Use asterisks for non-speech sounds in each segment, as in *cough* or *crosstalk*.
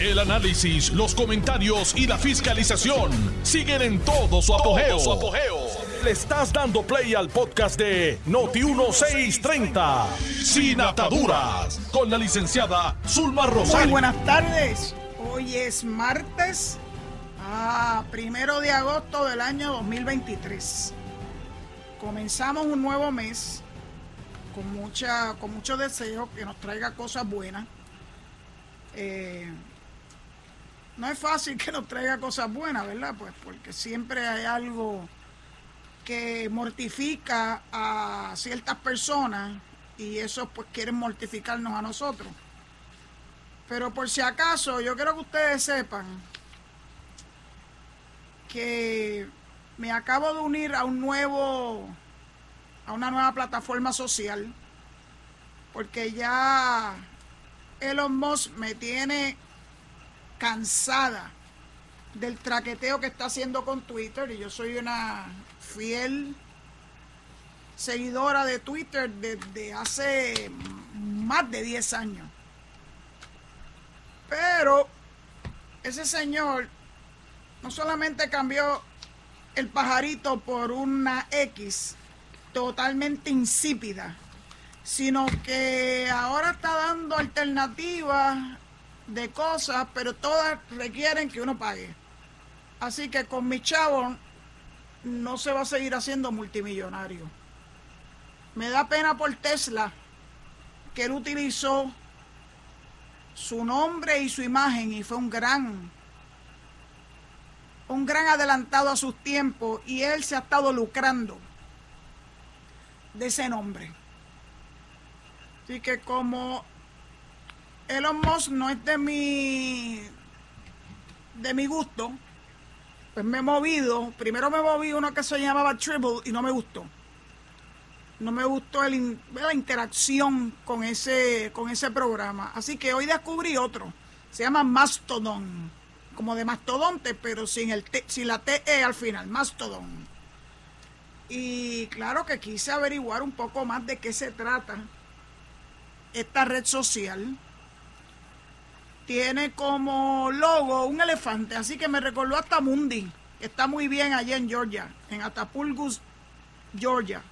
El análisis, los comentarios y la fiscalización siguen en todo su apogeo. Le estás dando play al podcast de Noti1630, Sin Ataduras, con la licenciada Zulma Rosario. Muy buenas tardes. Hoy es martes, ah, primero de agosto del año 2023. Comenzamos un nuevo mes con, mucha, con mucho deseo que nos traiga cosas buenas. Eh, no es fácil que nos traiga cosas buenas, ¿verdad? Pues porque siempre hay algo que mortifica a ciertas personas y eso pues quieren mortificarnos a nosotros. Pero por si acaso, yo quiero que ustedes sepan que me acabo de unir a un nuevo a una nueva plataforma social porque ya Elon Musk me tiene cansada del traqueteo que está haciendo con Twitter y yo soy una fiel seguidora de Twitter desde hace más de 10 años. Pero ese señor no solamente cambió el pajarito por una X totalmente insípida, sino que ahora está dando alternativas de cosas, pero todas requieren que uno pague. Así que con mi chavo no se va a seguir haciendo multimillonario. Me da pena por Tesla que él utilizó su nombre y su imagen y fue un gran un gran adelantado a sus tiempos y él se ha estado lucrando de ese nombre. Así que como Elon Musk no es de mi de mi gusto, pues me he movido. Primero me moví uno que se llamaba Tribble y no me gustó. No me gustó el, la interacción con ese, con ese programa. Así que hoy descubrí otro. Se llama Mastodon. Como de mastodonte, pero sin, el sin la TE al final. Mastodon. Y claro que quise averiguar un poco más de qué se trata esta red social tiene como logo un elefante, así que me recordó hasta Mundi, que está muy bien allá en Georgia, en Atapulgus, Georgia.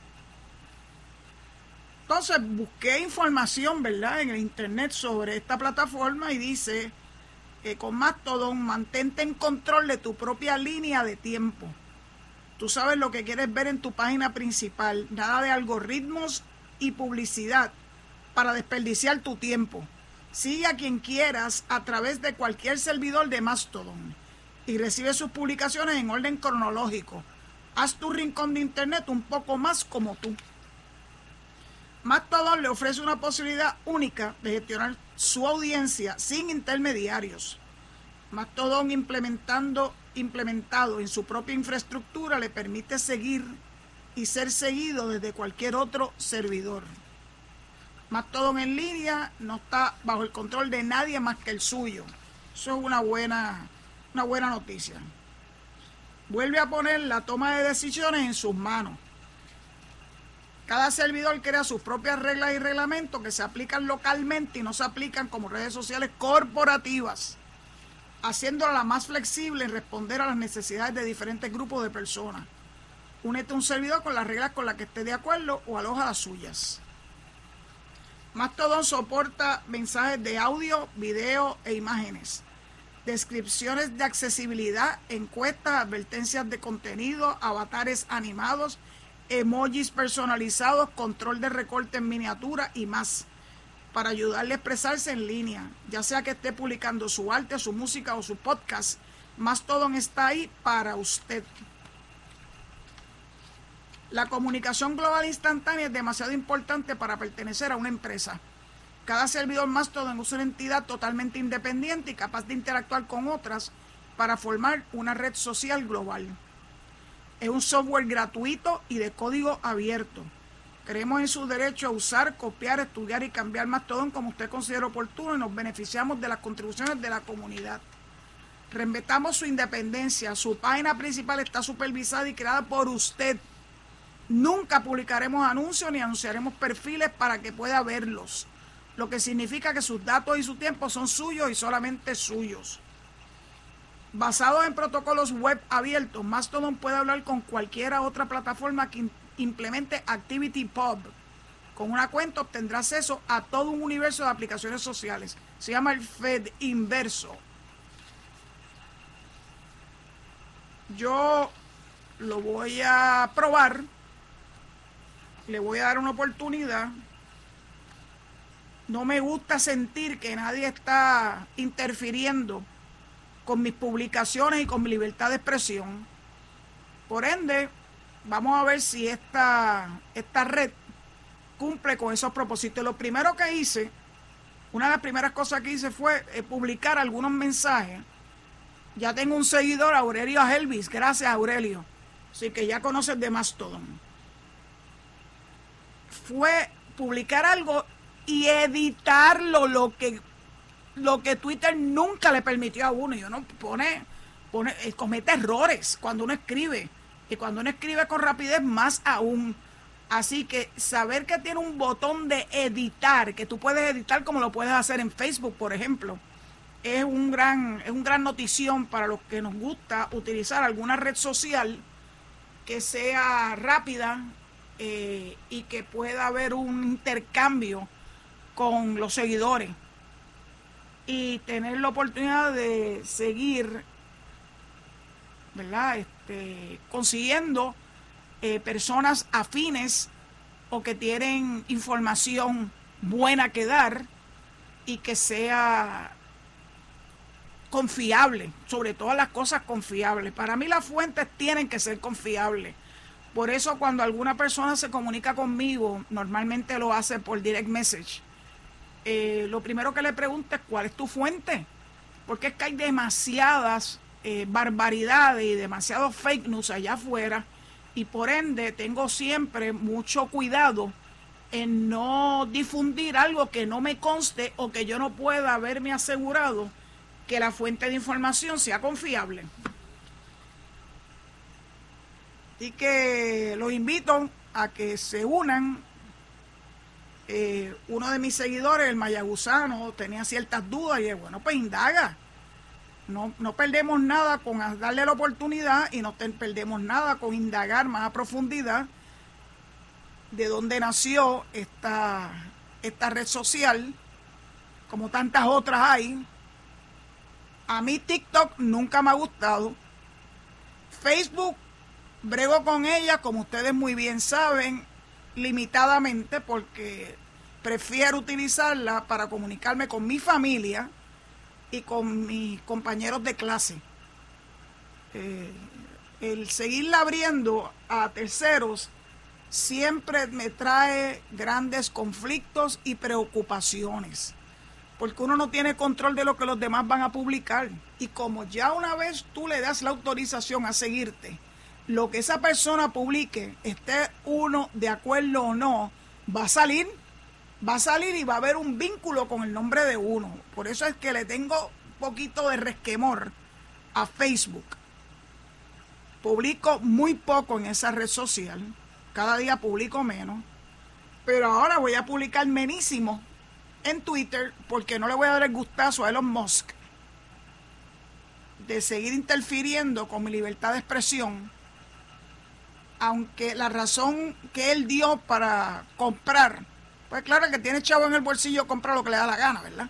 Entonces busqué información, ¿verdad?, en el internet sobre esta plataforma y dice que con Mastodon mantente en control de tu propia línea de tiempo. Tú sabes lo que quieres ver en tu página principal, nada de algoritmos y publicidad para desperdiciar tu tiempo. Sigue a quien quieras a través de cualquier servidor de Mastodon y recibe sus publicaciones en orden cronológico. Haz tu rincón de internet un poco más como tú. Mastodon le ofrece una posibilidad única de gestionar su audiencia sin intermediarios. Mastodon implementando, implementado en su propia infraestructura le permite seguir y ser seguido desde cualquier otro servidor. Mastodon en línea no está bajo el control de nadie más que el suyo. Eso es una buena, una buena noticia. Vuelve a poner la toma de decisiones en sus manos. Cada servidor crea sus propias reglas y reglamentos que se aplican localmente y no se aplican como redes sociales corporativas, haciéndola la más flexible en responder a las necesidades de diferentes grupos de personas. Únete a un servidor con las reglas con las que esté de acuerdo o aloja las suyas. Mastodon soporta mensajes de audio, video e imágenes, descripciones de accesibilidad, encuestas, advertencias de contenido, avatares animados, emojis personalizados, control de recorte en miniatura y más, para ayudarle a expresarse en línea, ya sea que esté publicando su arte, su música o su podcast. Mastodon está ahí para usted. La comunicación global instantánea es demasiado importante para pertenecer a una empresa. Cada servidor Mastodon es una entidad totalmente independiente y capaz de interactuar con otras para formar una red social global. Es un software gratuito y de código abierto. Creemos en su derecho a usar, copiar, estudiar y cambiar Mastodon como usted considere oportuno y nos beneficiamos de las contribuciones de la comunidad. Respetamos su independencia. Su página principal está supervisada y creada por usted. Nunca publicaremos anuncios ni anunciaremos perfiles para que pueda verlos. lo que significa que sus datos y su tiempo son suyos y solamente suyos. Basado en protocolos web abiertos, Mastodon puede hablar con cualquiera otra plataforma que implemente ActivityPub. Con una cuenta obtendrá acceso a todo un universo de aplicaciones sociales. Se llama el Fed inverso. Yo lo voy a probar. Le voy a dar una oportunidad. No me gusta sentir que nadie está interfiriendo con mis publicaciones y con mi libertad de expresión. Por ende, vamos a ver si esta, esta red cumple con esos propósitos. Lo primero que hice, una de las primeras cosas que hice fue eh, publicar algunos mensajes. Ya tengo un seguidor, Aurelio Helvis. Gracias, Aurelio. Así que ya conoces de Mastodon. Fue publicar algo y editarlo, lo que, lo que Twitter nunca le permitió a uno. Y uno pone, pone, eh, comete errores cuando uno escribe. Y cuando uno escribe con rapidez, más aún. Así que saber que tiene un botón de editar, que tú puedes editar como lo puedes hacer en Facebook, por ejemplo, es un gran, es un gran notición para los que nos gusta utilizar alguna red social que sea rápida eh, y que pueda haber un intercambio con los seguidores y tener la oportunidad de seguir, ¿verdad? Este, consiguiendo eh, personas afines o que tienen información buena que dar y que sea confiable, sobre todas las cosas confiables. Para mí las fuentes tienen que ser confiables. Por eso cuando alguna persona se comunica conmigo, normalmente lo hace por direct message. Eh, lo primero que le pregunto es cuál es tu fuente. Porque es que hay demasiadas eh, barbaridades y demasiados fake news allá afuera. Y por ende tengo siempre mucho cuidado en no difundir algo que no me conste o que yo no pueda haberme asegurado que la fuente de información sea confiable. Y que los invito a que se unan. Eh, uno de mis seguidores, el mayagusano, tenía ciertas dudas y es bueno, pues indaga. No, no perdemos nada con darle la oportunidad y no perdemos nada con indagar más a profundidad de dónde nació esta, esta red social, como tantas otras hay, a mí TikTok nunca me ha gustado. Facebook, brego con ella, como ustedes muy bien saben, limitadamente porque prefiero utilizarla para comunicarme con mi familia y con mis compañeros de clase. Eh, el seguirla abriendo a terceros siempre me trae grandes conflictos y preocupaciones porque uno no tiene control de lo que los demás van a publicar. Y como ya una vez tú le das la autorización a seguirte, lo que esa persona publique, esté uno de acuerdo o no, va a salir, va a salir y va a haber un vínculo con el nombre de uno. Por eso es que le tengo poquito de resquemor a Facebook. Publico muy poco en esa red social, cada día publico menos, pero ahora voy a publicar menísimo en Twitter porque no le voy a dar el gustazo a Elon Musk de seguir interfiriendo con mi libertad de expresión, aunque la razón que él dio para comprar, pues claro que tiene chavo en el bolsillo, compra lo que le da la gana, ¿verdad?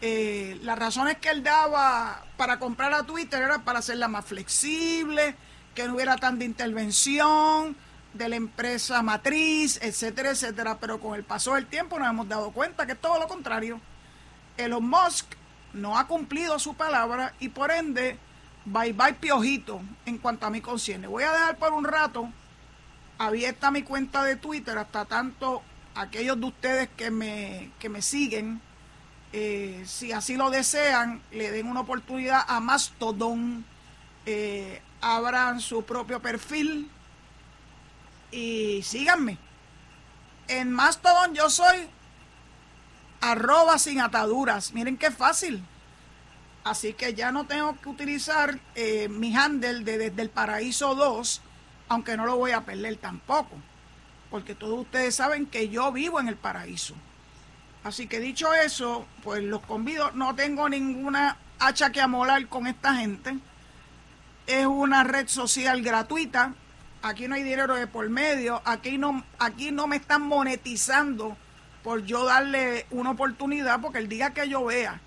Eh, las razones que él daba para comprar a Twitter era para hacerla más flexible, que no hubiera tanta intervención, de la empresa matriz, etcétera, etcétera. Pero con el paso del tiempo nos hemos dado cuenta que es todo lo contrario. Elon Musk no ha cumplido su palabra y por ende, bye bye piojito en cuanto a mi conciencia. Voy a dejar por un rato abierta mi cuenta de Twitter hasta tanto aquellos de ustedes que me, que me siguen, eh, si así lo desean, le den una oportunidad a Mastodon, eh, abran su propio perfil y síganme. En Mastodon yo soy arroba sin ataduras. Miren qué fácil. Así que ya no tengo que utilizar eh, mi handle de desde el paraíso 2, aunque no lo voy a perder tampoco. Porque todos ustedes saben que yo vivo en el paraíso. Así que dicho eso, pues los convido, no tengo ninguna hacha que amolar con esta gente. Es una red social gratuita. Aquí no hay dinero de por medio. Aquí no, aquí no me están monetizando por yo darle una oportunidad, porque el día que yo vea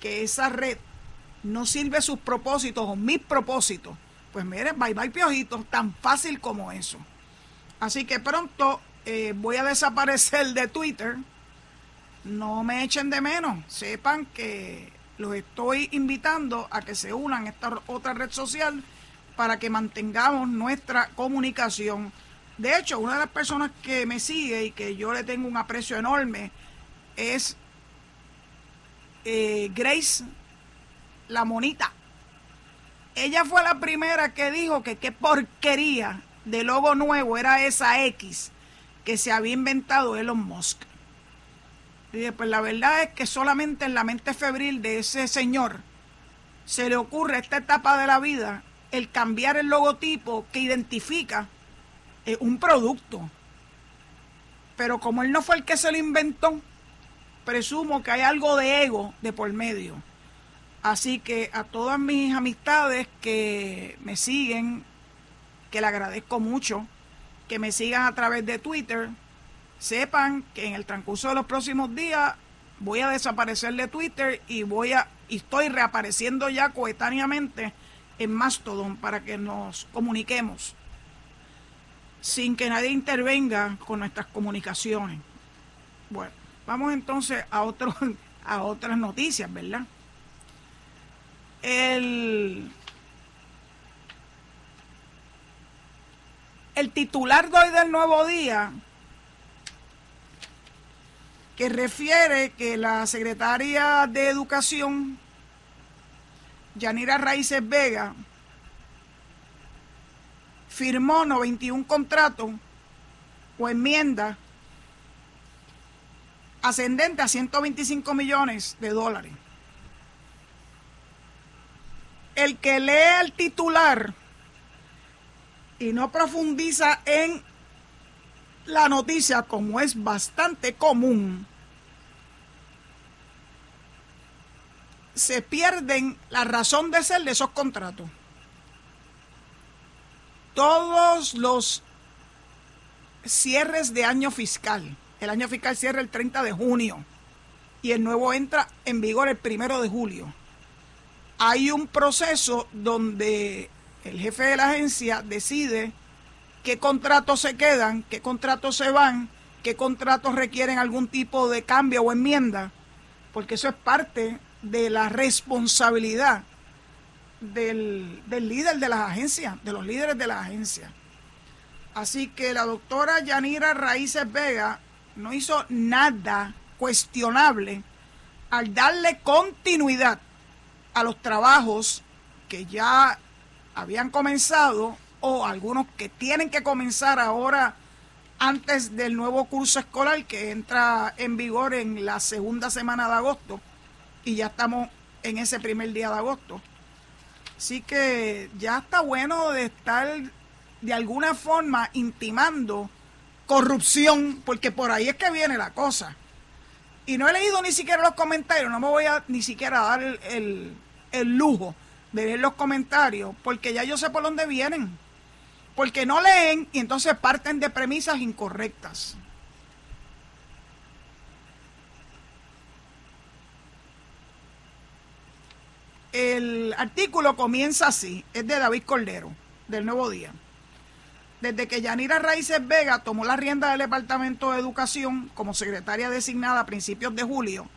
que esa red no sirve sus propósitos o mis propósitos, pues miren, bye bye piojitos, tan fácil como eso. Así que pronto eh, voy a desaparecer de Twitter. No me echen de menos. Sepan que los estoy invitando a que se unan a esta otra red social para que mantengamos nuestra comunicación. De hecho, una de las personas que me sigue y que yo le tengo un aprecio enorme es eh, Grace La Monita. Ella fue la primera que dijo que qué porquería de logo nuevo era esa X que se había inventado Elon Musk. Y pues la verdad es que solamente en la mente febril de ese señor se le ocurre esta etapa de la vida el cambiar el logotipo que identifica eh, un producto. Pero como él no fue el que se lo inventó, presumo que hay algo de ego de por medio. Así que a todas mis amistades que me siguen, que le agradezco mucho, que me sigan a través de Twitter, sepan que en el transcurso de los próximos días voy a desaparecer de Twitter y voy a y estoy reapareciendo ya coetáneamente en Mastodon para que nos comuniquemos sin que nadie intervenga con nuestras comunicaciones. Bueno, vamos entonces a otro, *laughs* a otras noticias, ¿verdad? El titular de hoy del Nuevo Día que refiere que la secretaria de Educación, Yanira Raíces Vega, firmó 91 contratos o enmiendas ascendentes a 125 millones de dólares. El que lee el titular y no profundiza en la noticia, como es bastante común, se pierden la razón de ser de esos contratos. Todos los cierres de año fiscal, el año fiscal cierra el 30 de junio y el nuevo entra en vigor el primero de julio. Hay un proceso donde el jefe de la agencia decide qué contratos se quedan, qué contratos se van, qué contratos requieren algún tipo de cambio o enmienda, porque eso es parte de la responsabilidad del, líder de las agencias, de los líderes de las agencias. Así que la doctora Yanira Raíces Vega no hizo nada cuestionable al darle continuidad a los trabajos que ya habían comenzado o algunos que tienen que comenzar ahora antes del nuevo curso escolar que entra en vigor en la segunda semana de agosto y ya estamos en ese primer día de agosto. Así que ya está bueno de estar de alguna forma intimando corrupción, porque por ahí es que viene la cosa. Y no he leído ni siquiera los comentarios, no me voy a ni siquiera dar el, el lujo de leer los comentarios, porque ya yo sé por dónde vienen. Porque no leen y entonces parten de premisas incorrectas. El artículo comienza así, es de David Cordero, del Nuevo Día. Desde que Yanira Raíces Vega tomó la rienda del Departamento de Educación como secretaria designada a principios de julio,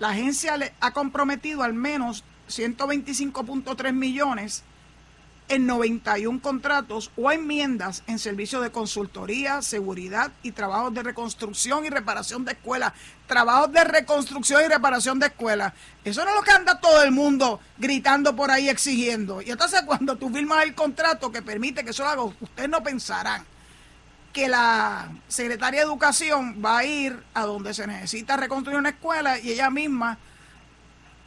la agencia le ha comprometido al menos 125.3 millones en 91 contratos o enmiendas en servicios de consultoría, seguridad y trabajos de reconstrucción y reparación de escuelas. Trabajos de reconstrucción y reparación de escuelas. Eso no es lo que anda todo el mundo gritando por ahí exigiendo. Y entonces *laughs* cuando tú firmas el contrato que permite que eso lo haga, ustedes no pensarán que la secretaria de Educación va a ir a donde se necesita reconstruir una escuela y ella misma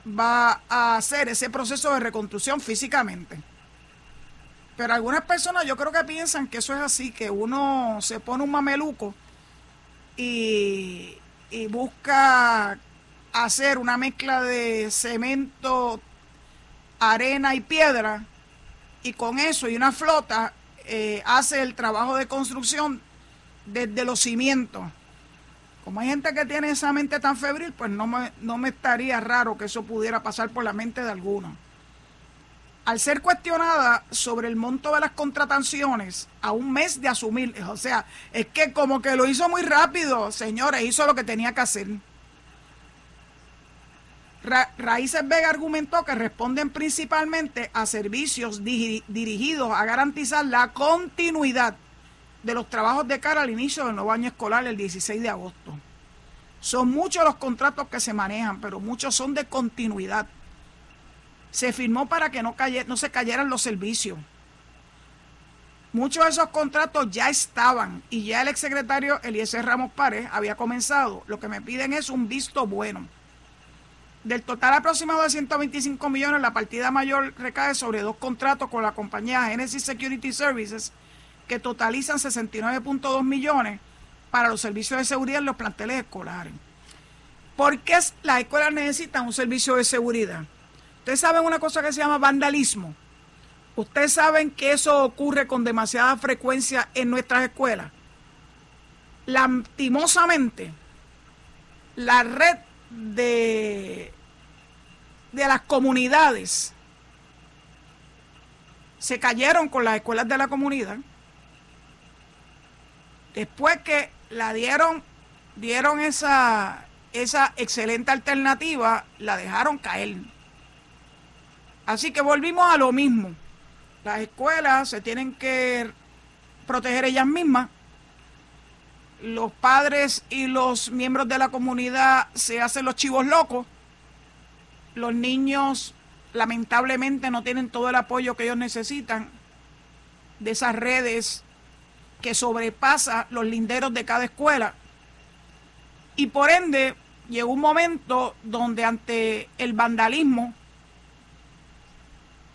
va a hacer ese proceso de reconstrucción físicamente. Pero algunas personas yo creo que piensan que eso es así, que uno se pone un mameluco y, y busca hacer una mezcla de cemento, arena y piedra, y con eso y una flota eh, hace el trabajo de construcción desde los cimientos. Como hay gente que tiene esa mente tan febril, pues no me, no me estaría raro que eso pudiera pasar por la mente de alguno. Al ser cuestionada sobre el monto de las contrataciones a un mes de asumir, o sea, es que como que lo hizo muy rápido, señores, hizo lo que tenía que hacer. Raíces Vega argumentó que responden principalmente a servicios dirigidos a garantizar la continuidad de los trabajos de cara al inicio del nuevo año escolar el 16 de agosto. Son muchos los contratos que se manejan, pero muchos son de continuidad. Se firmó para que no, no se cayeran los servicios. Muchos de esos contratos ya estaban y ya el exsecretario Eliezer Ramos Párez había comenzado. Lo que me piden es un visto bueno. Del total aproximado de 125 millones, la partida mayor recae sobre dos contratos con la compañía Genesis Security Services, que totalizan 69.2 millones para los servicios de seguridad en los planteles escolares. ¿Por qué las escuelas necesitan un servicio de seguridad? Ustedes saben una cosa que se llama vandalismo. Ustedes saben que eso ocurre con demasiada frecuencia en nuestras escuelas. Lastimosamente, la red de de las comunidades se cayeron con las escuelas de la comunidad. Después que la dieron, dieron esa, esa excelente alternativa, la dejaron caer. Así que volvimos a lo mismo. Las escuelas se tienen que proteger ellas mismas. Los padres y los miembros de la comunidad se hacen los chivos locos los niños lamentablemente no tienen todo el apoyo que ellos necesitan de esas redes que sobrepasa los linderos de cada escuela. Y por ende llegó un momento donde ante el vandalismo,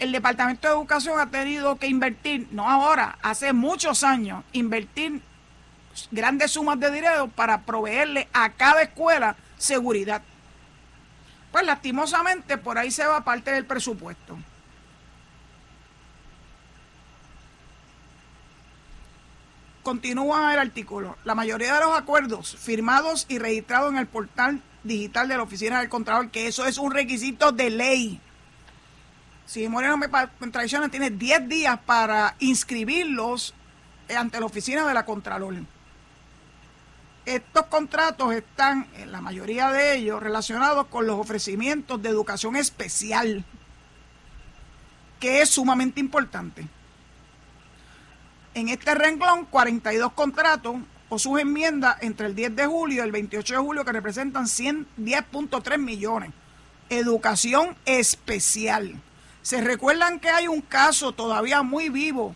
el Departamento de Educación ha tenido que invertir, no ahora, hace muchos años, invertir grandes sumas de dinero para proveerle a cada escuela seguridad. Pues lastimosamente por ahí se va parte del presupuesto. Continúa el artículo. La mayoría de los acuerdos firmados y registrados en el portal digital de la Oficina del Contralor, que eso es un requisito de ley. Si Moreno me traiciona, tiene 10 días para inscribirlos ante la Oficina de la Contralor estos contratos están, en la mayoría de ellos, relacionados con los ofrecimientos de educación especial, que es sumamente importante. En este renglón, 42 contratos o sus enmiendas entre el 10 de julio y el 28 de julio que representan 110.3 millones. Educación especial. Se recuerdan que hay un caso todavía muy vivo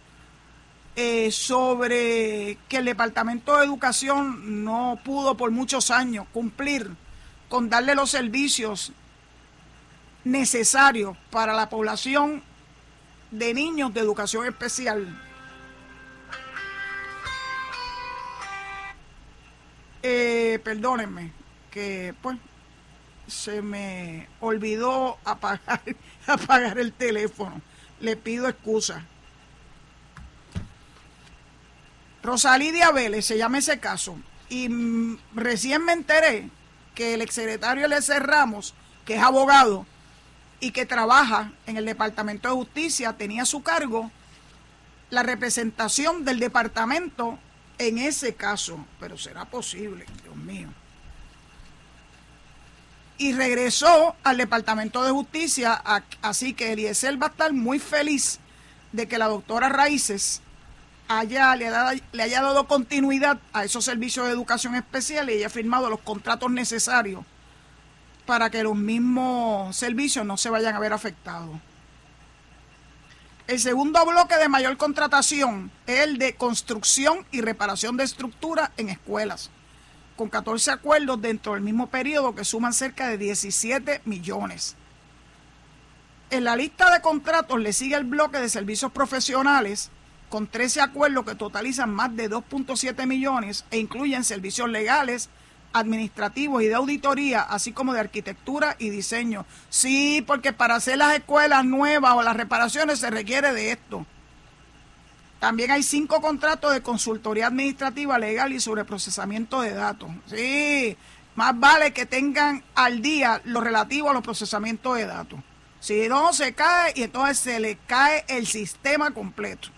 eh, sobre que el Departamento de Educación no pudo por muchos años cumplir con darle los servicios necesarios para la población de niños de educación especial. Eh, perdónenme, que pues se me olvidó apagar, *laughs* apagar el teléfono. Le pido excusa. Rosalidia Vélez se llama ese caso. Y mm, recién me enteré que el exsecretario L.C. Ramos, que es abogado y que trabaja en el Departamento de Justicia, tenía a su cargo la representación del departamento en ese caso. Pero será posible, Dios mío. Y regresó al Departamento de Justicia, así que Eliezer va a estar muy feliz de que la doctora Raíces haya, le, le, haya dado continuidad a esos servicios de educación especial y haya firmado los contratos necesarios para que los mismos servicios no se vayan a ver afectados. El segundo bloque de mayor contratación es el de construcción y reparación de estructuras en escuelas, con 14 acuerdos dentro del mismo periodo que suman cerca de 17 millones. En la lista de contratos le sigue el bloque de servicios profesionales, con 13 acuerdos que totalizan más de 2.7 millones e incluyen servicios legales, administrativos y de auditoría, así como de arquitectura y diseño. Sí, porque para hacer las escuelas nuevas o las reparaciones se requiere de esto. También hay cinco contratos de consultoría administrativa legal y sobre procesamiento de datos. Sí, más vale que tengan al día lo relativo a los procesamientos de datos. Si no, se cae y entonces se le cae el sistema completo.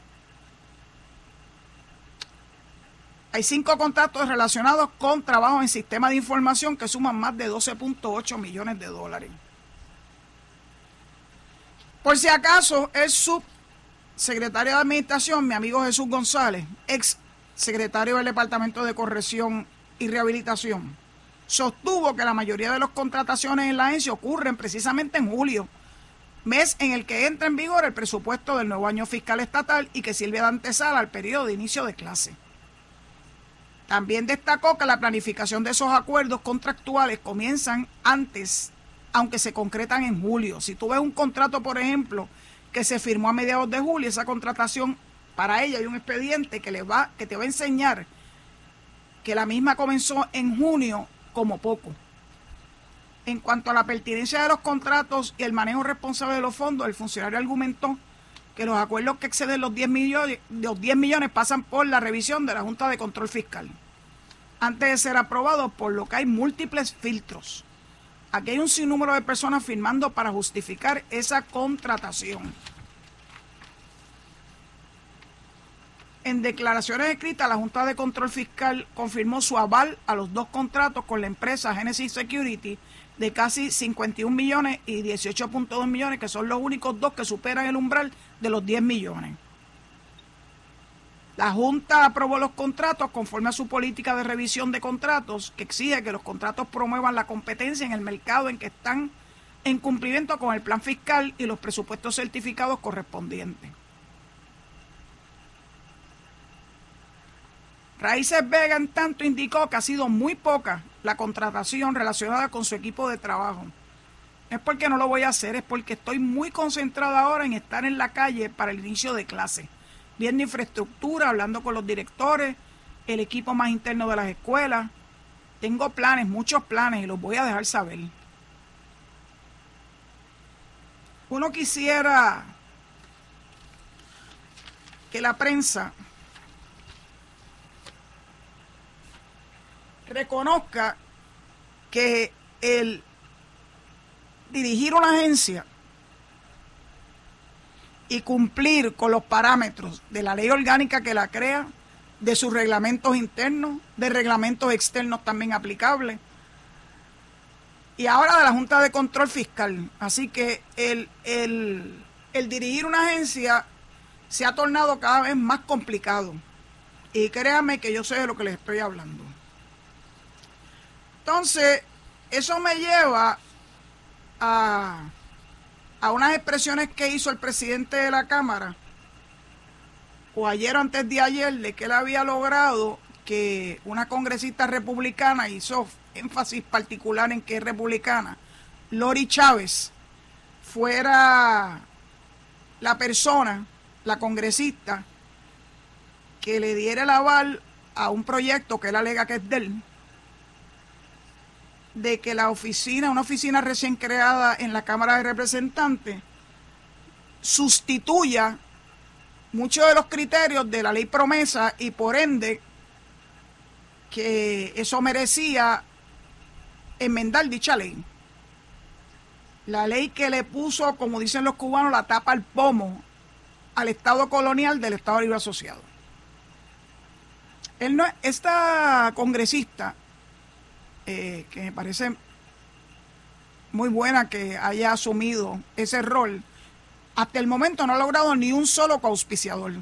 Hay cinco contratos relacionados con trabajo en sistemas de información que suman más de 12.8 millones de dólares. Por si acaso, el subsecretario de Administración, mi amigo Jesús González, ex secretario del Departamento de Corrección y Rehabilitación, sostuvo que la mayoría de las contrataciones en la ENSI ocurren precisamente en julio, mes en el que entra en vigor el presupuesto del nuevo año fiscal estatal y que sirve de antesala al periodo de inicio de clase. También destacó que la planificación de esos acuerdos contractuales comienzan antes, aunque se concretan en julio. Si tú ves un contrato, por ejemplo, que se firmó a mediados de julio, esa contratación para ella hay un expediente que le va que te va a enseñar que la misma comenzó en junio como poco. En cuanto a la pertinencia de los contratos y el manejo responsable de los fondos, el funcionario argumentó que los acuerdos que exceden los 10 millones, los 10 millones pasan por la revisión de la Junta de Control Fiscal antes de ser aprobados, por lo que hay múltiples filtros. Aquí hay un sinnúmero de personas firmando para justificar esa contratación. En declaraciones escritas, la Junta de Control Fiscal confirmó su aval a los dos contratos con la empresa Genesis Security de casi 51 millones y 18.2 millones, que son los únicos dos que superan el umbral de los 10 millones. La Junta aprobó los contratos conforme a su política de revisión de contratos, que exige que los contratos promuevan la competencia en el mercado en que están en cumplimiento con el plan fiscal y los presupuestos certificados correspondientes. Raíces Vega, en tanto, indicó que ha sido muy poca la contratación relacionada con su equipo de trabajo. No es porque no lo voy a hacer, es porque estoy muy concentrada ahora en estar en la calle para el inicio de clase, viendo infraestructura, hablando con los directores, el equipo más interno de las escuelas. Tengo planes, muchos planes, y los voy a dejar saber. Uno quisiera que la prensa reconozca que el dirigir una agencia y cumplir con los parámetros de la ley orgánica que la crea, de sus reglamentos internos, de reglamentos externos también aplicables, y ahora de la Junta de Control Fiscal. Así que el, el, el dirigir una agencia se ha tornado cada vez más complicado. Y créanme que yo sé de lo que les estoy hablando. Entonces, eso me lleva a, a unas expresiones que hizo el presidente de la Cámara, o ayer o antes de ayer, de que él había logrado que una congresista republicana hizo énfasis particular en que es republicana, Lori Chávez, fuera la persona, la congresista, que le diera el aval a un proyecto que él alega que es de él, de que la oficina, una oficina recién creada en la Cámara de Representantes, sustituya muchos de los criterios de la ley promesa y por ende que eso merecía enmendar dicha ley. La ley que le puso, como dicen los cubanos, la tapa al pomo al Estado colonial del Estado Libre Asociado. Él no, esta congresista eh, que me parece muy buena que haya asumido ese rol, hasta el momento no ha logrado ni un solo coauspiciador.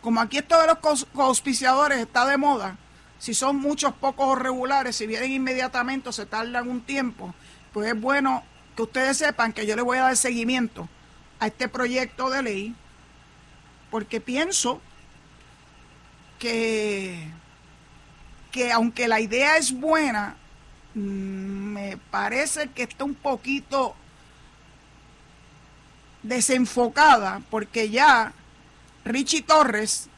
Como aquí esto de los coauspiciadores está de moda, si son muchos pocos o regulares, si vienen inmediatamente o se tardan un tiempo, pues es bueno que ustedes sepan que yo le voy a dar seguimiento a este proyecto de ley, porque pienso que, que aunque la idea es buena, me parece que está un poquito desenfocada porque ya Richie Torres,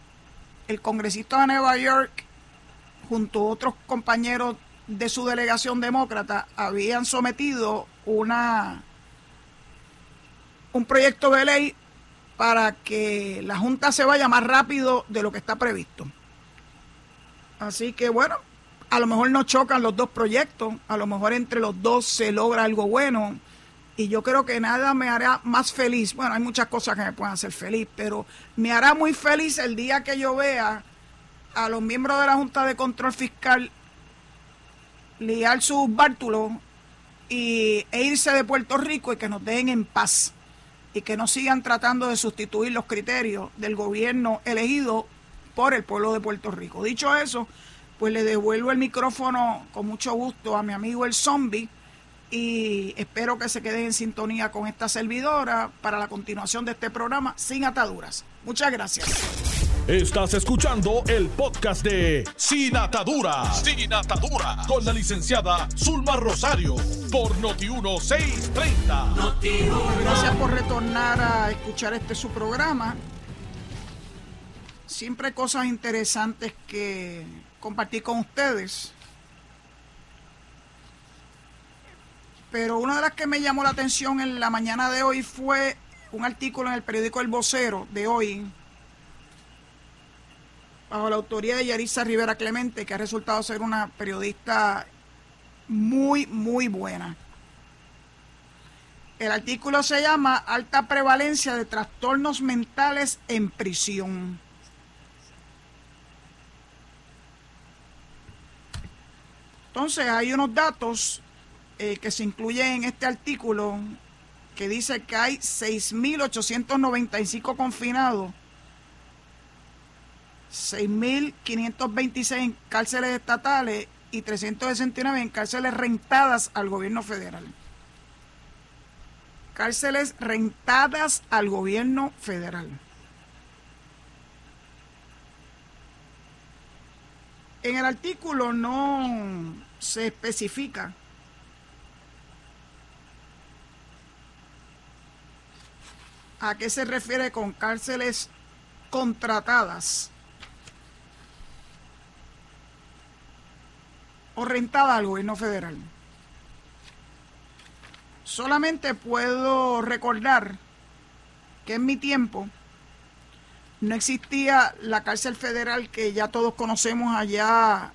el congresista de Nueva York, junto a otros compañeros de su delegación demócrata habían sometido una un proyecto de ley para que la Junta se vaya más rápido de lo que está previsto. Así que bueno, a lo mejor no chocan los dos proyectos, a lo mejor entre los dos se logra algo bueno. Y yo creo que nada me hará más feliz. Bueno, hay muchas cosas que me pueden hacer feliz, pero me hará muy feliz el día que yo vea a los miembros de la Junta de Control Fiscal liar sus bártulos y, e irse de Puerto Rico y que nos dejen en paz y que no sigan tratando de sustituir los criterios del gobierno elegido por el pueblo de Puerto Rico. Dicho eso, pues le devuelvo el micrófono con mucho gusto a mi amigo el zombie y espero que se queden en sintonía con esta servidora para la continuación de este programa sin ataduras. Muchas gracias. Estás escuchando el podcast de Sin Ataduras. Sin Ataduras. Con la licenciada Zulma Rosario. Por Noti1630. Gracias por retornar a escuchar este su programa. Siempre cosas interesantes que compartir con ustedes. Pero una de las que me llamó la atención en la mañana de hoy fue un artículo en el periódico El Vocero de hoy bajo la autoría de Yarisa Rivera Clemente, que ha resultado ser una periodista muy, muy buena. El artículo se llama Alta prevalencia de trastornos mentales en prisión. Entonces hay unos datos eh, que se incluyen en este artículo que dice que hay 6.895 confinados 6.526 en cárceles estatales y 369 en cárceles rentadas al gobierno federal. Cárceles rentadas al gobierno federal. En el artículo no se especifica a qué se refiere con cárceles contratadas o rentada al gobierno federal. Solamente puedo recordar que en mi tiempo no existía la cárcel federal que ya todos conocemos allá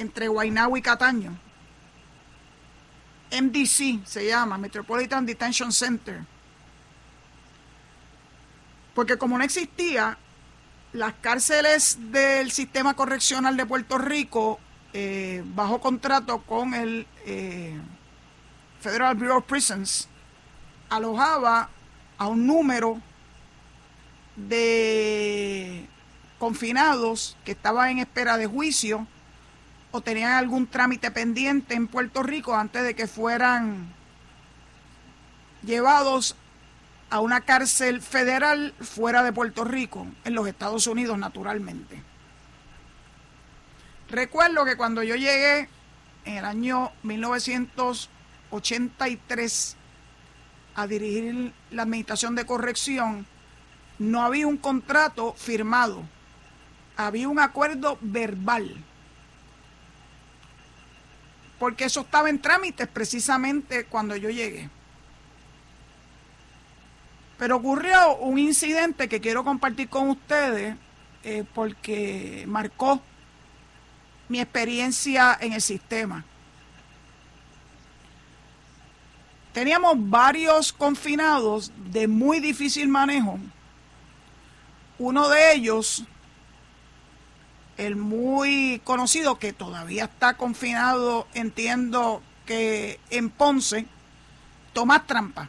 entre Guaynabo y Cataño. MDC se llama, Metropolitan Detention Center. Porque como no existía, las cárceles del sistema correccional de Puerto Rico, eh, bajo contrato con el eh, Federal Bureau of Prisons, alojaba a un número de confinados que estaban en espera de juicio o tenían algún trámite pendiente en Puerto Rico antes de que fueran llevados a una cárcel federal fuera de Puerto Rico, en los Estados Unidos naturalmente. Recuerdo que cuando yo llegué en el año 1983 a dirigir la Administración de Corrección, no había un contrato firmado, había un acuerdo verbal. Porque eso estaba en trámites precisamente cuando yo llegué. Pero ocurrió un incidente que quiero compartir con ustedes eh, porque marcó mi experiencia en el sistema. Teníamos varios confinados de muy difícil manejo. Uno de ellos, el muy conocido, que todavía está confinado, entiendo que en Ponce, Tomás Trampa.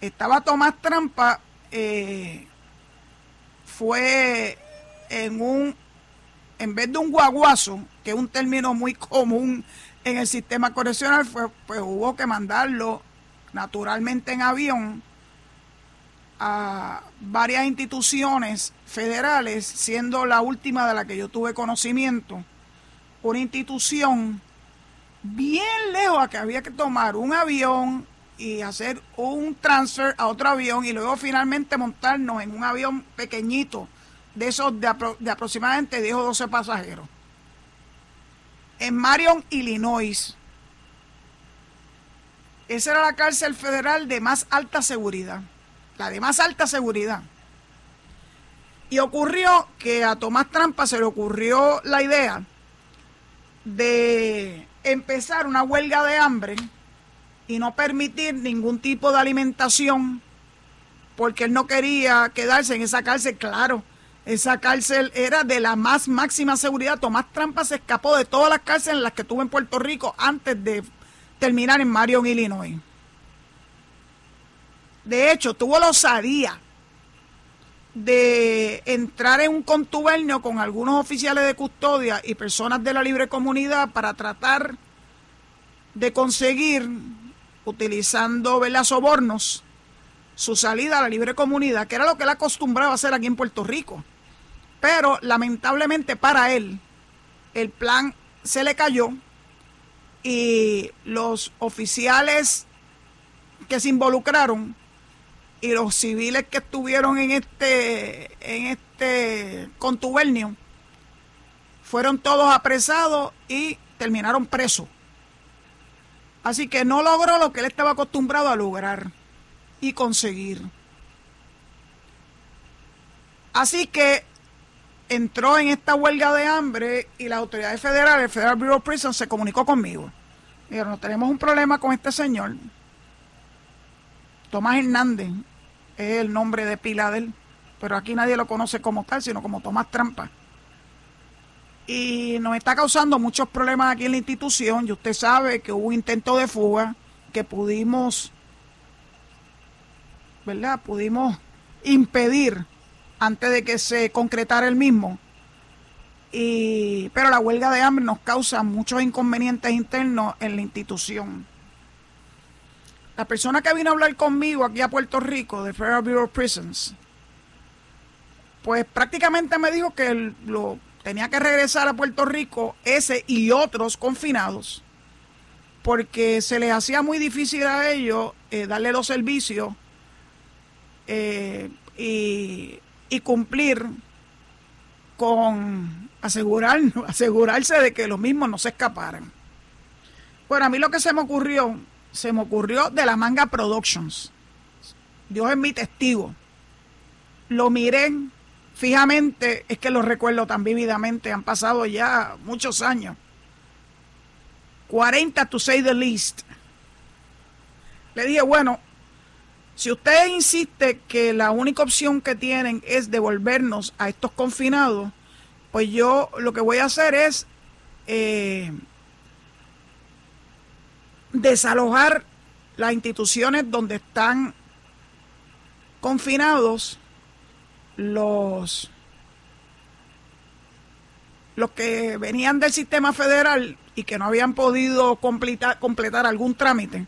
Estaba Tomás Trampa, eh, fue en un, en vez de un guaguazo, que es un término muy común en el sistema correccional, fue, pues hubo que mandarlo naturalmente en avión a varias instituciones federales, siendo la última de la que yo tuve conocimiento, una institución bien lejos a que había que tomar un avión y hacer un transfer a otro avión y luego finalmente montarnos en un avión pequeñito de esos de, de aproximadamente 10 o 12 pasajeros. En Marion, Illinois. Esa era la cárcel federal de más alta seguridad. La de más alta seguridad. Y ocurrió que a Tomás Trampa se le ocurrió la idea de empezar una huelga de hambre y no permitir ningún tipo de alimentación porque él no quería quedarse en esa cárcel, claro. Esa cárcel era de la más máxima seguridad. Tomás Trampa se escapó de todas las cárceles en las que estuvo en Puerto Rico antes de terminar en Marion, Illinois. De hecho, tuvo la osadía de entrar en un contubernio con algunos oficiales de custodia y personas de la libre comunidad para tratar de conseguir, utilizando sobornos, su salida a la libre comunidad, que era lo que él acostumbraba hacer aquí en Puerto Rico. Pero lamentablemente para él, el plan se le cayó y los oficiales que se involucraron y los civiles que estuvieron en este, en este contubernio fueron todos apresados y terminaron presos. Así que no logró lo que él estaba acostumbrado a lograr y conseguir. Así que entró en esta huelga de hambre y las autoridades federales, el Federal Bureau of Prisons, se comunicó conmigo. no tenemos un problema con este señor. Tomás Hernández es el nombre de pila de él, pero aquí nadie lo conoce como tal, sino como Tomás Trampa. Y nos está causando muchos problemas aquí en la institución. Y usted sabe que hubo intento de fuga, que pudimos, ¿verdad? Pudimos impedir antes de que se concretara el mismo. Y, pero la huelga de hambre nos causa muchos inconvenientes internos en la institución. La persona que vino a hablar conmigo aquí a Puerto Rico, de Federal Bureau of Prisons, pues prácticamente me dijo que lo tenía que regresar a Puerto Rico, ese y otros confinados, porque se les hacía muy difícil a ellos eh, darle los servicios eh, y, y, cumplir con asegurar, *laughs* asegurarse de que los mismos no se escaparan. Bueno, a mí lo que se me ocurrió se me ocurrió de la Manga Productions. Dios es mi testigo. Lo miré fijamente, es que lo recuerdo tan vívidamente, han pasado ya muchos años. 40 to say the least. Le dije, bueno, si usted insiste que la única opción que tienen es devolvernos a estos confinados, pues yo lo que voy a hacer es eh, desalojar las instituciones donde están confinados los los que venían del sistema federal y que no habían podido completar, completar algún trámite.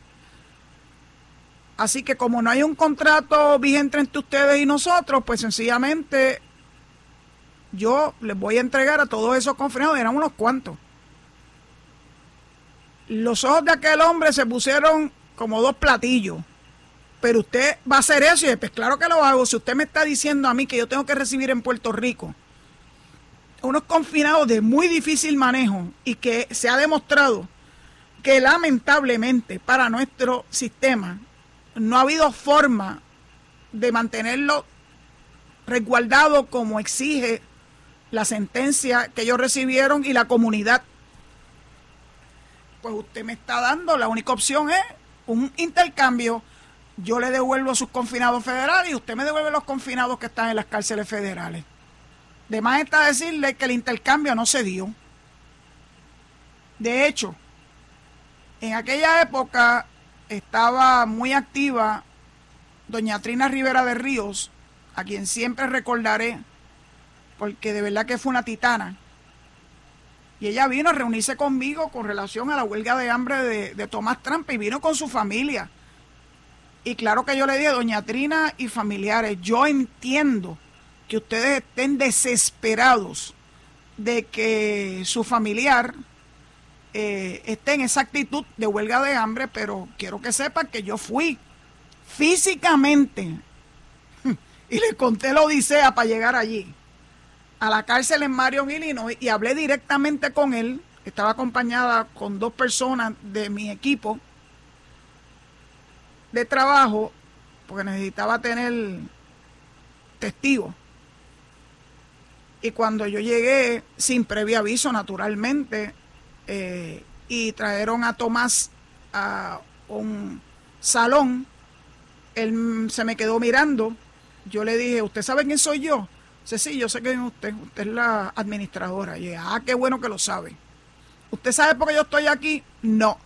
Así que como no hay un contrato vigente entre ustedes y nosotros, pues sencillamente yo les voy a entregar a todos esos confinados, eran unos cuantos los ojos de aquel hombre se pusieron como dos platillos. Pero usted va a hacer eso y pues claro que lo hago. Si usted me está diciendo a mí que yo tengo que recibir en Puerto Rico unos confinados de muy difícil manejo y que se ha demostrado que lamentablemente para nuestro sistema no ha habido forma de mantenerlo resguardado como exige la sentencia que ellos recibieron y la comunidad pues usted me está dando, la única opción es un intercambio. Yo le devuelvo sus confinados federales y usted me devuelve los confinados que están en las cárceles federales. De más está decirle que el intercambio no se dio. De hecho, en aquella época estaba muy activa doña Trina Rivera de Ríos, a quien siempre recordaré, porque de verdad que fue una titana y ella vino a reunirse conmigo con relación a la huelga de hambre de, Tomás Trump y vino con su familia. Y claro que yo le dije, doña Trina y familiares, yo entiendo que ustedes estén desesperados de que su familiar eh, esté en esa actitud de huelga de hambre, pero quiero que sepan que yo fui físicamente *laughs* y le conté la odisea para llegar allí. A la cárcel en Marion, Illinois, y hablé directamente con él. Estaba acompañada con dos personas de mi equipo de trabajo, porque necesitaba tener testigos. Y cuando yo llegué, sin previo aviso, naturalmente, eh, y trajeron a Tomás a un salón, él se me quedó mirando. Yo le dije, ¿usted sabe quién soy yo? Dice, yo sé quién es usted. Usted es la administradora. Ah, qué bueno que lo sabe. ¿Usted sabe por qué yo estoy aquí? No.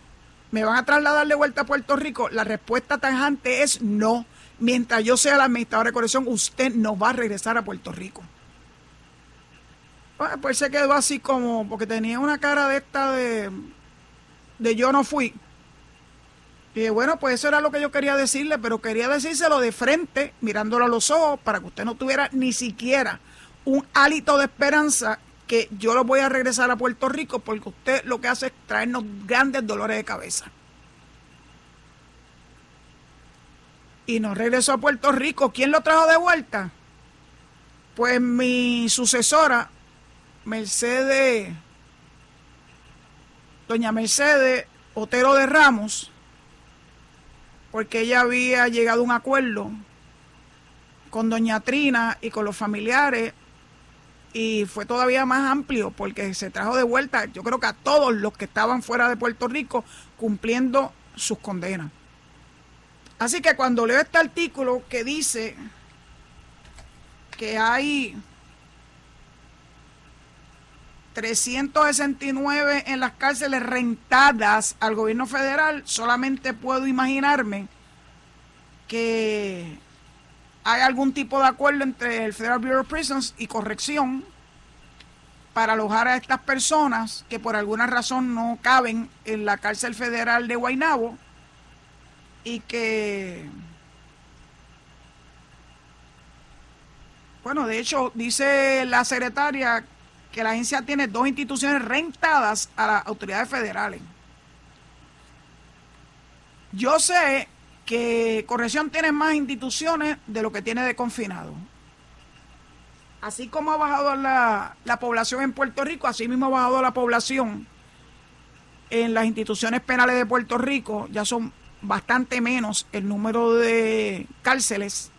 ¿Me van a trasladar de vuelta a Puerto Rico? La respuesta tajante es no. Mientras yo sea la administradora de corrección, usted no va a regresar a Puerto Rico. Pues, pues se quedó así como, porque tenía una cara de esta de, de yo no fui. Y bueno, pues eso era lo que yo quería decirle, pero quería decírselo de frente, mirándolo a los ojos, para que usted no tuviera ni siquiera un hálito de esperanza que yo lo voy a regresar a Puerto Rico, porque usted lo que hace es traernos grandes dolores de cabeza. Y nos regresó a Puerto Rico. ¿Quién lo trajo de vuelta? Pues mi sucesora, Mercedes, doña Mercedes Otero de Ramos, porque ella había llegado a un acuerdo con doña Trina y con los familiares y fue todavía más amplio porque se trajo de vuelta, yo creo que a todos los que estaban fuera de Puerto Rico cumpliendo sus condenas. Así que cuando leo este artículo que dice que hay 369 en las cárceles rentadas al gobierno federal, solamente puedo imaginarme que hay algún tipo de acuerdo entre el Federal Bureau of Prisons y corrección para alojar a estas personas que por alguna razón no caben en la cárcel federal de Guaynabo y que bueno, de hecho dice la secretaria que la agencia tiene dos instituciones rentadas a las autoridades federales. Yo sé que Corrección tiene más instituciones de lo que tiene de confinado. Así como ha bajado la, la población en Puerto Rico, así mismo ha bajado la población en las instituciones penales de Puerto Rico. Ya son bastante menos el número de cárceles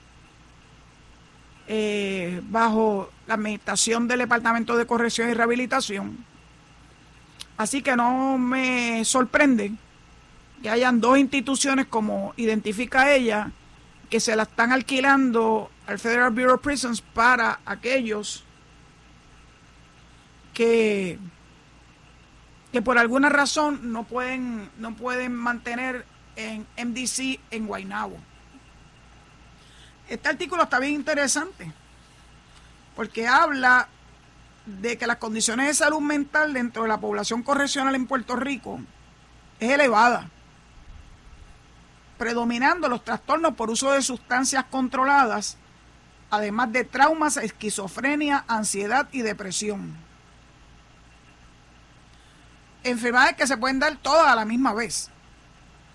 eh, bajo la administración del Departamento de Corrección y Rehabilitación. Así que no me sorprende que hayan dos instituciones, como identifica ella, que se la están alquilando al Federal Bureau of Prisons para aquellos que, que por alguna razón no pueden, no pueden mantener en MDC en Guaynabo. Este artículo está bien interesante porque habla de que las condiciones de salud mental dentro de la población correccional en Puerto Rico es elevada, predominando los trastornos por uso de sustancias controladas, además de traumas, esquizofrenia, ansiedad y depresión. Enfermedades que se pueden dar todas a la misma vez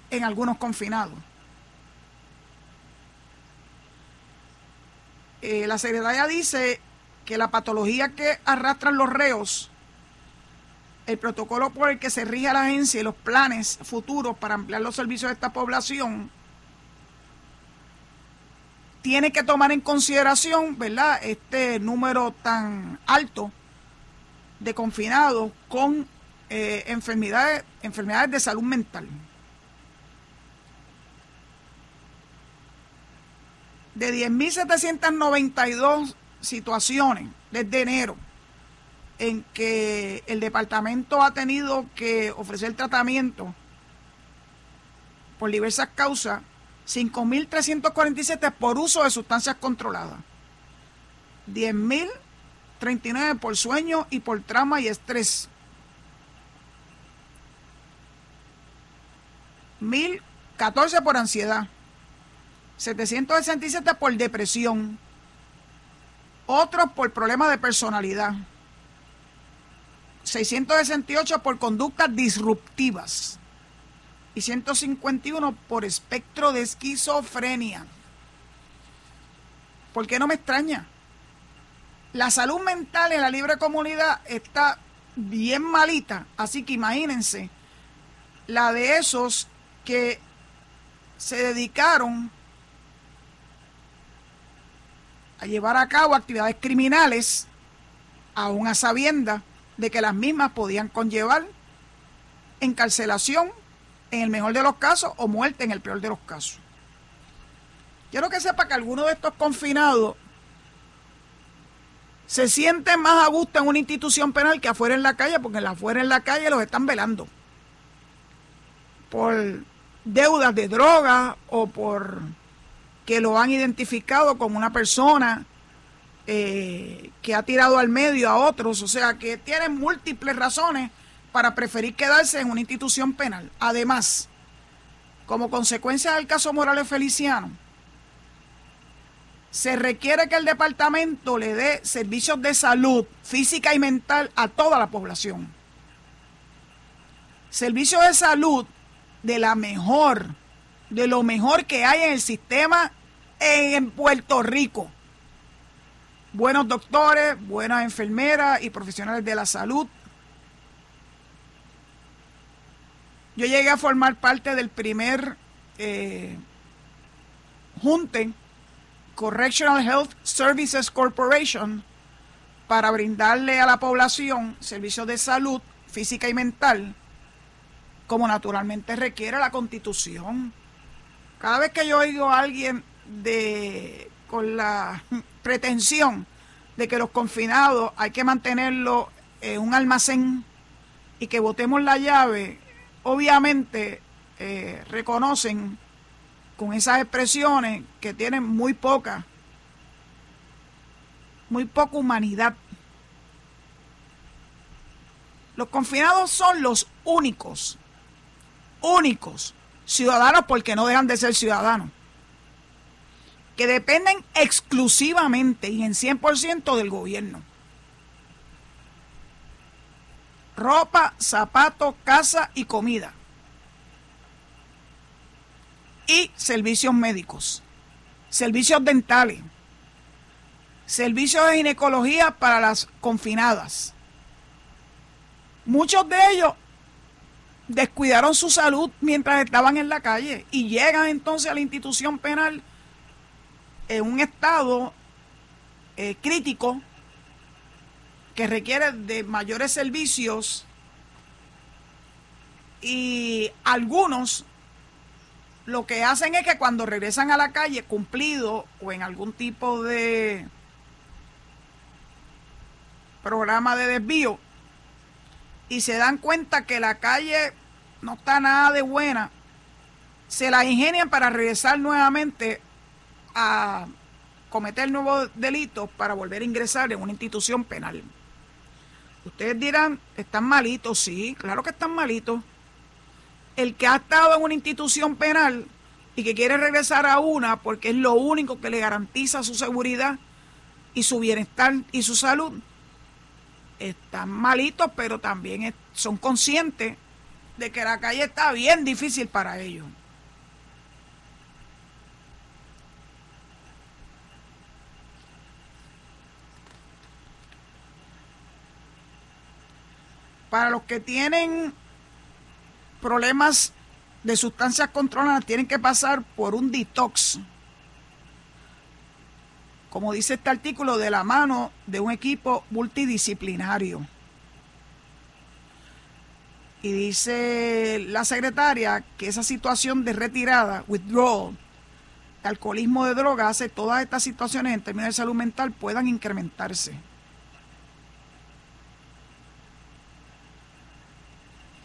en algunos confinados. Eh, la secretaria dice que la patología que arrastran los reos, el protocolo por el que se rige la agencia y los planes futuros para ampliar los servicios de esta población, tiene que tomar en consideración, ¿verdad?, este número tan alto de confinados con eh, enfermedades, enfermedades de salud mental. De 10.792 situaciones desde enero en que el departamento ha tenido que ofrecer tratamiento por diversas causas, 5.347 por uso de sustancias controladas, 10.039 por sueño y por trauma y estrés, 1.014 por ansiedad, 767 por depresión, otros por problemas de personalidad, 668 por conductas disruptivas y 151 por espectro de esquizofrenia. ¿Por qué no me extraña? La salud mental en la libre comunidad está bien malita, así que imagínense la de esos que se dedicaron a llevar a cabo actividades criminales, aún a sabienda de que las mismas podían conllevar encarcelación en el mejor de los casos o muerte en el peor de los casos. Quiero que sepa que algunos de estos confinados se sienten más a gusto en una institución penal que afuera en la calle, porque afuera en la calle los están velando por deudas de droga o por que lo han identificado como una persona eh, que ha tirado al medio a otros, o sea, que tienen múltiples razones para preferir quedarse en una institución penal. Además, como consecuencia del caso Morales Feliciano, se requiere que el departamento le dé servicios de salud física y mental a toda la población. Servicios de salud de la mejor, de lo mejor que hay en el sistema en Puerto Rico. Buenos doctores, buenas enfermeras y profesionales de la salud. Yo llegué a formar parte del primer eh, junte Correctional Health Services Corporation para brindarle a la población servicios de salud física y mental, como naturalmente requiere la constitución. Cada vez que yo oigo a alguien de con la pretensión de que los confinados hay que mantenerlos en un almacén y que botemos la llave, obviamente eh, reconocen con esas expresiones que tienen muy poca, muy poca humanidad. Los confinados son los únicos, únicos ciudadanos porque no dejan de ser ciudadanos, que dependen exclusivamente y en 100% del gobierno. Ropa, zapatos, casa y comida y servicios médicos, servicios dentales, servicios de ginecología para las confinadas. Muchos de ellos descuidaron su salud mientras estaban en la calle y llegan entonces a la institución penal en un estado eh, crítico que requiere de mayores servicios y algunos lo que hacen es que cuando regresan a la calle cumplido o en algún tipo de programa de desvío y se dan cuenta que la calle no está nada de buena, se la ingenian para regresar nuevamente a cometer nuevos delitos para volver a ingresar en una institución penal. Ustedes dirán, están malitos, sí, claro que están malitos el que ha estado en una institución penal y que quiere regresar a una porque es lo único que le garantiza su seguridad y su bienestar y su salud, están malitos, pero también son conscientes de que la calle está bien difícil para ellos. Para los que tienen problemas de sustancias controladas tienen que pasar por un detox. Como dice este artículo, de la mano de un equipo multidisciplinario. Y dice la secretaria que esa situación de retirada, withdrawal, alcoholismo de droga, hace todas estas situaciones en términos de salud mental puedan incrementarse.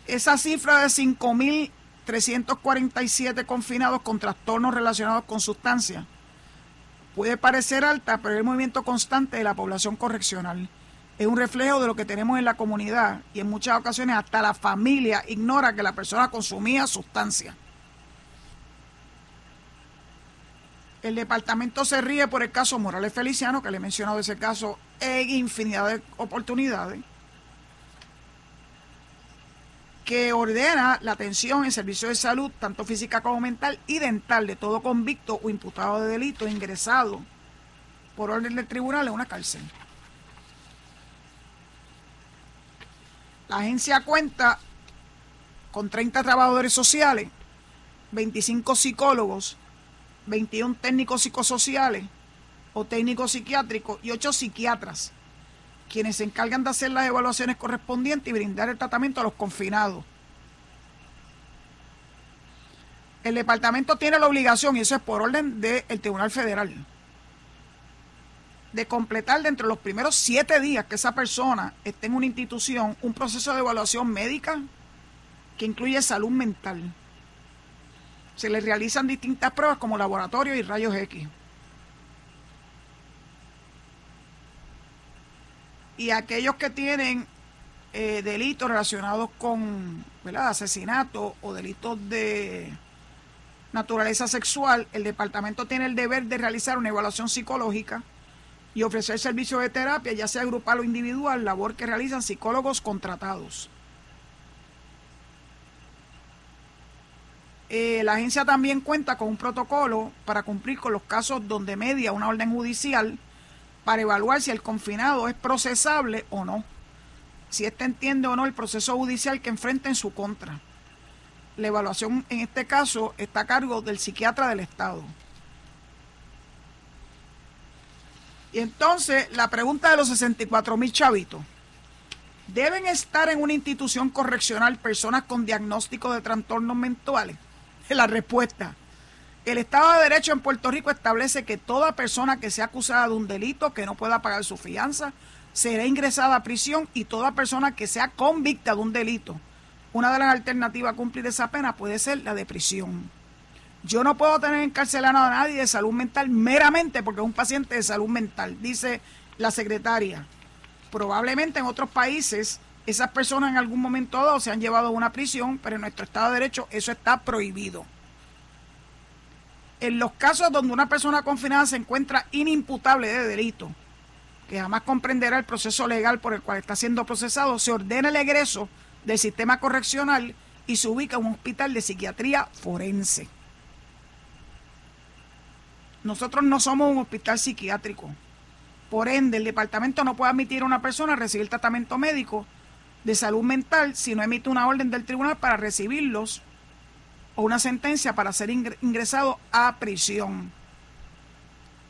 Esa cifra de 5.347 confinados con trastornos relacionados con sustancias puede parecer alta, pero es el movimiento constante de la población correccional. Es un reflejo de lo que tenemos en la comunidad y en muchas ocasiones hasta la familia ignora que la persona consumía sustancias. El departamento se ríe por el caso Morales Feliciano, que le he mencionado ese caso en infinidad de oportunidades que ordena la atención en servicios de salud, tanto física como mental y dental, de todo convicto o imputado de delito ingresado por orden del tribunal a una cárcel. La agencia cuenta con 30 trabajadores sociales, 25 psicólogos, 21 técnicos psicosociales o técnicos psiquiátricos y 8 psiquiatras quienes se encargan de hacer las evaluaciones correspondientes y brindar el tratamiento a los confinados. El departamento tiene la obligación, y eso es por orden del Tribunal Federal, de completar dentro de los primeros siete días que esa persona esté en una institución un proceso de evaluación médica que incluye salud mental. Se le realizan distintas pruebas como laboratorio y rayos X. Y aquellos que tienen eh, delitos relacionados con asesinato o delitos de naturaleza sexual, el departamento tiene el deber de realizar una evaluación psicológica y ofrecer servicios de terapia, ya sea grupal o individual, labor que realizan psicólogos contratados. Eh, la agencia también cuenta con un protocolo para cumplir con los casos donde media una orden judicial para evaluar si el confinado es procesable o no, si éste entiende o no el proceso judicial que enfrenta en su contra. La evaluación en este caso está a cargo del psiquiatra del Estado. Y entonces la pregunta de los 64 mil chavitos. ¿Deben estar en una institución correccional personas con diagnóstico de trastornos mentales? *laughs* La respuesta. El Estado de Derecho en Puerto Rico establece que toda persona que sea acusada de un delito que no pueda pagar su fianza será ingresada a prisión y toda persona que sea convicta de un delito. Una de las alternativas a cumplir esa pena puede ser la de prisión. Yo no puedo tener encarcelado a nadie de salud mental meramente porque es un paciente de salud mental, dice la secretaria. Probablemente en otros países esas personas en algún momento dado se han llevado a una prisión, pero en nuestro Estado de Derecho eso está prohibido. En los casos donde una persona confinada se encuentra inimputable de delito, que jamás comprenderá el proceso legal por el cual está siendo procesado, se ordena el egreso del sistema correccional y se ubica en un hospital de psiquiatría forense. Nosotros no somos un hospital psiquiátrico. Por ende, el departamento no puede admitir a una persona a recibir tratamiento médico de salud mental si no emite una orden del tribunal para recibirlos o una sentencia para ser ingresado a prisión.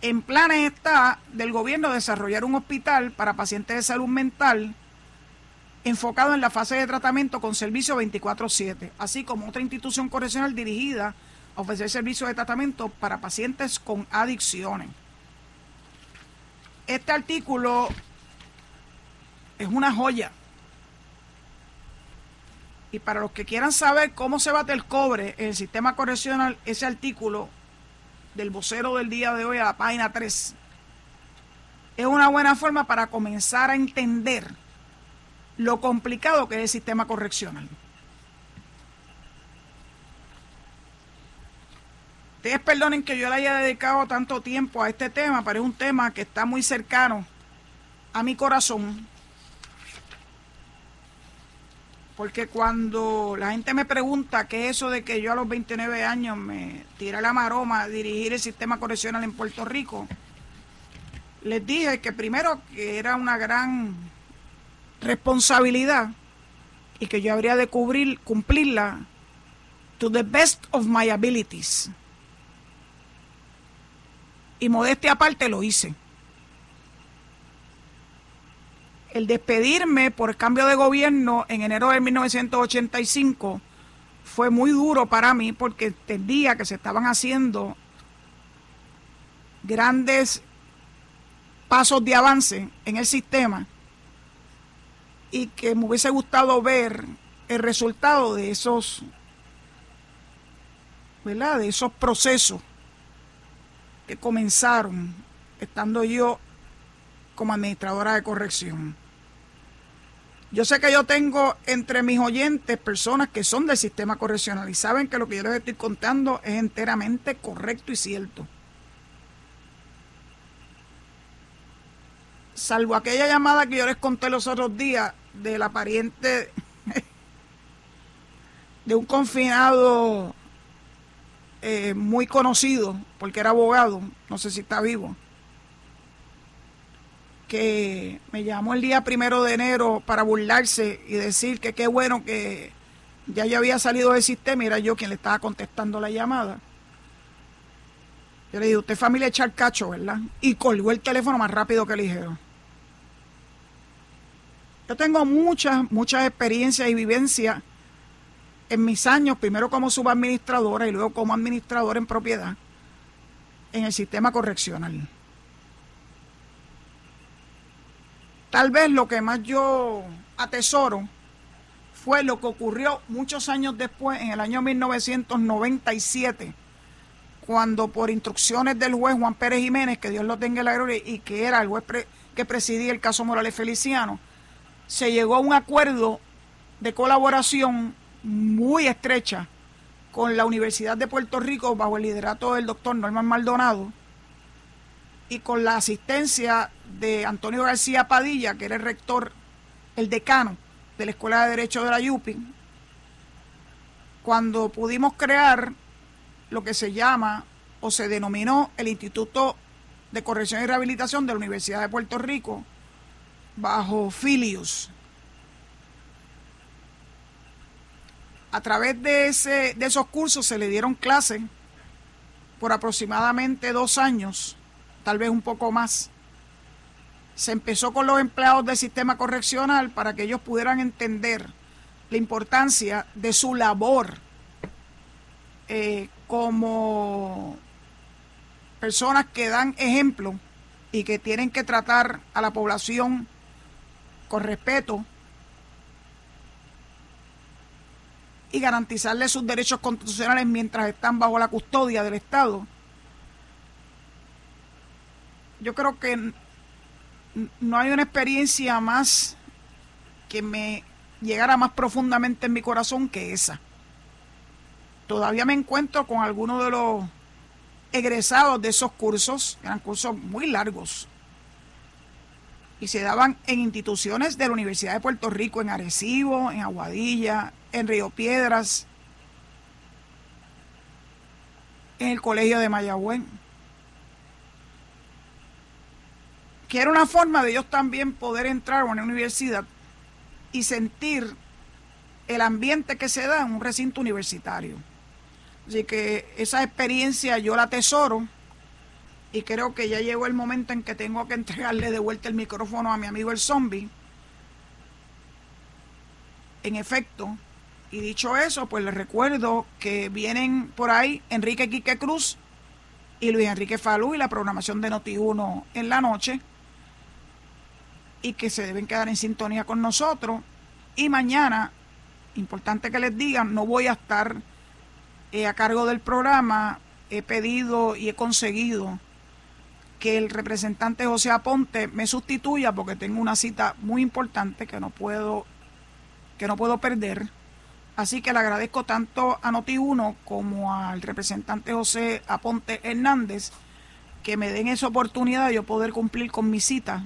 En planes está del gobierno desarrollar un hospital para pacientes de salud mental enfocado en la fase de tratamiento con servicio 24/7, así como otra institución correccional dirigida ofrecer servicios de tratamiento para pacientes con adicciones. Este artículo es una joya. Y para los que quieran saber cómo se bate el cobre en el sistema correccional, ese artículo del vocero del día de hoy a la página 3 es una buena forma para comenzar a entender lo complicado que es el sistema correccional. Ustedes perdonen que yo le haya dedicado tanto tiempo a este tema, pero es un tema que está muy cercano a mi corazón. Porque cuando la gente me pregunta qué es eso de que yo a los 29 años me tiré la maroma a dirigir el sistema correccional en Puerto Rico, les dije que primero que era una gran responsabilidad y que yo habría de cubrir, cumplirla to the best of my abilities y modestia aparte lo hice. El despedirme por cambio de gobierno en enero de 1985 fue muy duro para mí porque entendía que se estaban haciendo grandes pasos de avance en el sistema y que me hubiese gustado ver el resultado de esos, ¿verdad? De esos procesos que comenzaron estando yo como administradora de corrección. Yo sé que yo tengo entre mis oyentes personas que son del sistema correccional y saben que lo que yo les estoy contando es enteramente correcto y cierto. Salvo aquella llamada que yo les conté los otros días de la pariente *laughs* de un confinado eh, muy conocido, porque era abogado, no sé si está vivo. Que me llamó el día primero de enero para burlarse y decir que qué bueno que ya yo había salido del sistema y era yo quien le estaba contestando la llamada. Yo le dije, usted familia Charcacho, ¿verdad? Y colgó el teléfono más rápido que ligero. Yo tengo muchas, muchas experiencias y vivencias en mis años, primero como subadministradora y luego como administradora en propiedad, en el sistema correccional. Tal vez lo que más yo atesoro fue lo que ocurrió muchos años después, en el año 1997, cuando por instrucciones del juez Juan Pérez Jiménez, que Dios lo tenga en la y que era el juez que presidía el caso Morales Feliciano, se llegó a un acuerdo de colaboración muy estrecha con la Universidad de Puerto Rico bajo el liderato del doctor Norman Maldonado y con la asistencia de Antonio García Padilla, que era el rector, el decano de la Escuela de Derecho de la YUPI, cuando pudimos crear lo que se llama o se denominó el Instituto de Corrección y Rehabilitación de la Universidad de Puerto Rico, bajo Filius. A través de, ese, de esos cursos se le dieron clases por aproximadamente dos años, tal vez un poco más. Se empezó con los empleados del sistema correccional para que ellos pudieran entender la importancia de su labor eh, como personas que dan ejemplo y que tienen que tratar a la población con respeto y garantizarle sus derechos constitucionales mientras están bajo la custodia del Estado. Yo creo que no hay una experiencia más que me llegara más profundamente en mi corazón que esa. Todavía me encuentro con algunos de los egresados de esos cursos, eran cursos muy largos, y se daban en instituciones de la Universidad de Puerto Rico, en Arecibo, en Aguadilla, en Río Piedras, en el Colegio de Mayagüez. Que era una forma de ellos también poder entrar a una universidad y sentir el ambiente que se da en un recinto universitario. Así que esa experiencia yo la atesoro y creo que ya llegó el momento en que tengo que entregarle de vuelta el micrófono a mi amigo el zombie. En efecto, y dicho eso, pues les recuerdo que vienen por ahí Enrique Quique Cruz y Luis Enrique Falú y la programación de Noti1 en la noche y que se deben quedar en sintonía con nosotros. Y mañana, importante que les digan, no voy a estar eh, a cargo del programa. He pedido y he conseguido que el representante José Aponte me sustituya porque tengo una cita muy importante que no puedo que no puedo perder. Así que le agradezco tanto a Noti1 como al representante José Aponte Hernández que me den esa oportunidad de yo poder cumplir con mi cita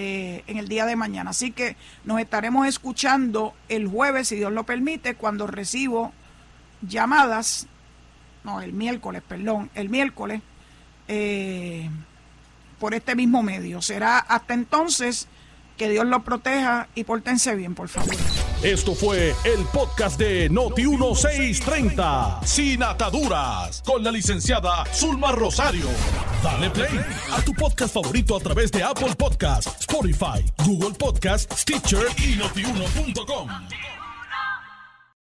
eh, en el día de mañana. Así que nos estaremos escuchando el jueves, si Dios lo permite, cuando recibo llamadas, no, el miércoles, perdón, el miércoles. Eh, por este mismo medio. Será hasta entonces que Dios lo proteja y pórtense bien, por favor. Esto fue el podcast de Noti1630, sin ataduras, con la licenciada Zulma Rosario. Dale play a tu podcast favorito a través de Apple Podcasts, Spotify, Google Podcasts, Stitcher y notiuno.com.